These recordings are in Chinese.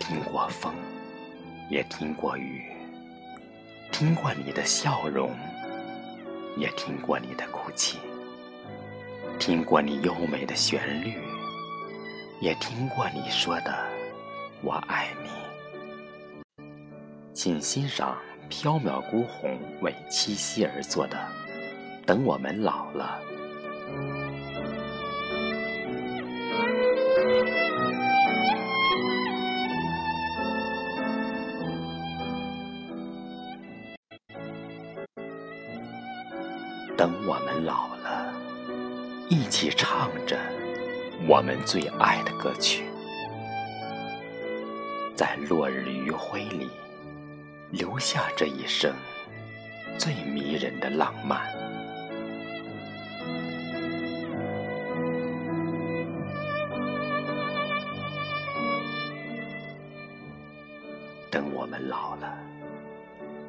听过风也听过雨，听过你的笑容，也听过你的哭泣，听过你优美的旋律，也听过你说的“我爱你”。请欣赏缥缈孤鸿为七夕而作的《等我们老了》。等我们老了，一起唱着我们最爱的歌曲，在落日余晖里留下这一生最迷人的浪漫。等我们老了，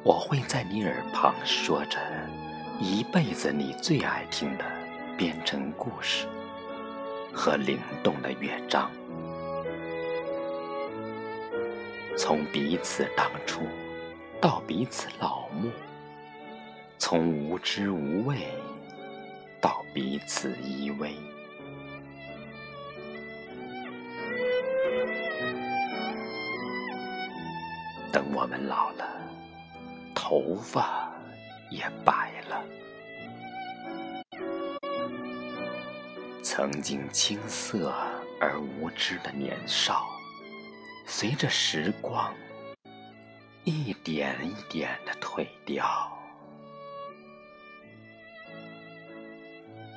我会在你耳旁说着。一辈子你最爱听的编成故事和灵动的乐章，从彼此当初到彼此老木，从无知无畏到彼此依偎。等我们老了，头发。也白了。曾经青涩而无知的年少，随着时光一点一点的褪掉。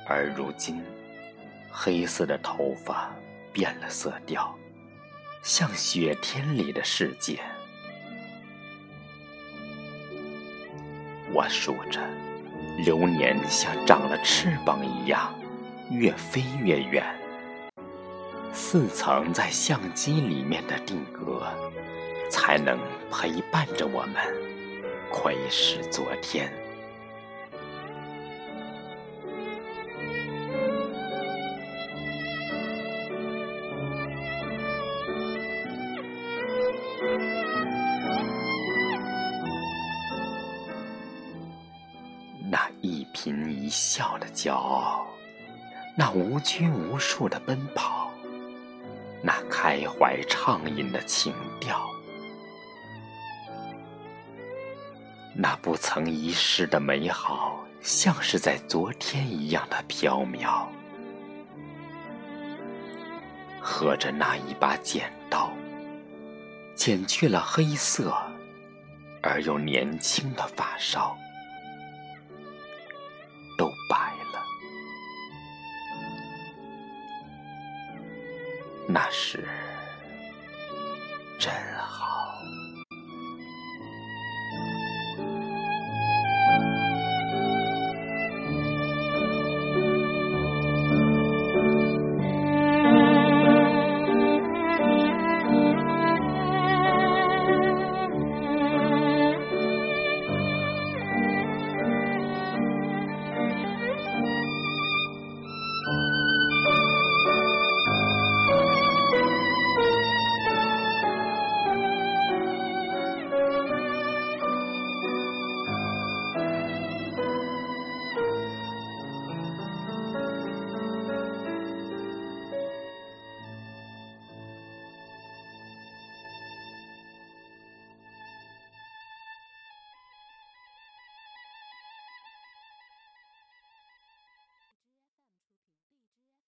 而如今，黑色的头发变了色调，像雪天里的世界。我数着，流年像长了翅膀一样，越飞越远。似曾在相机里面的定格，才能陪伴着我们，窥视昨天。颦一笑的骄傲，那无拘无束的奔跑，那开怀畅饮的情调，那不曾遗失的美好，像是在昨天一样的飘渺。合着那一把剪刀，剪去了黑色而又年轻的发梢。那是真爱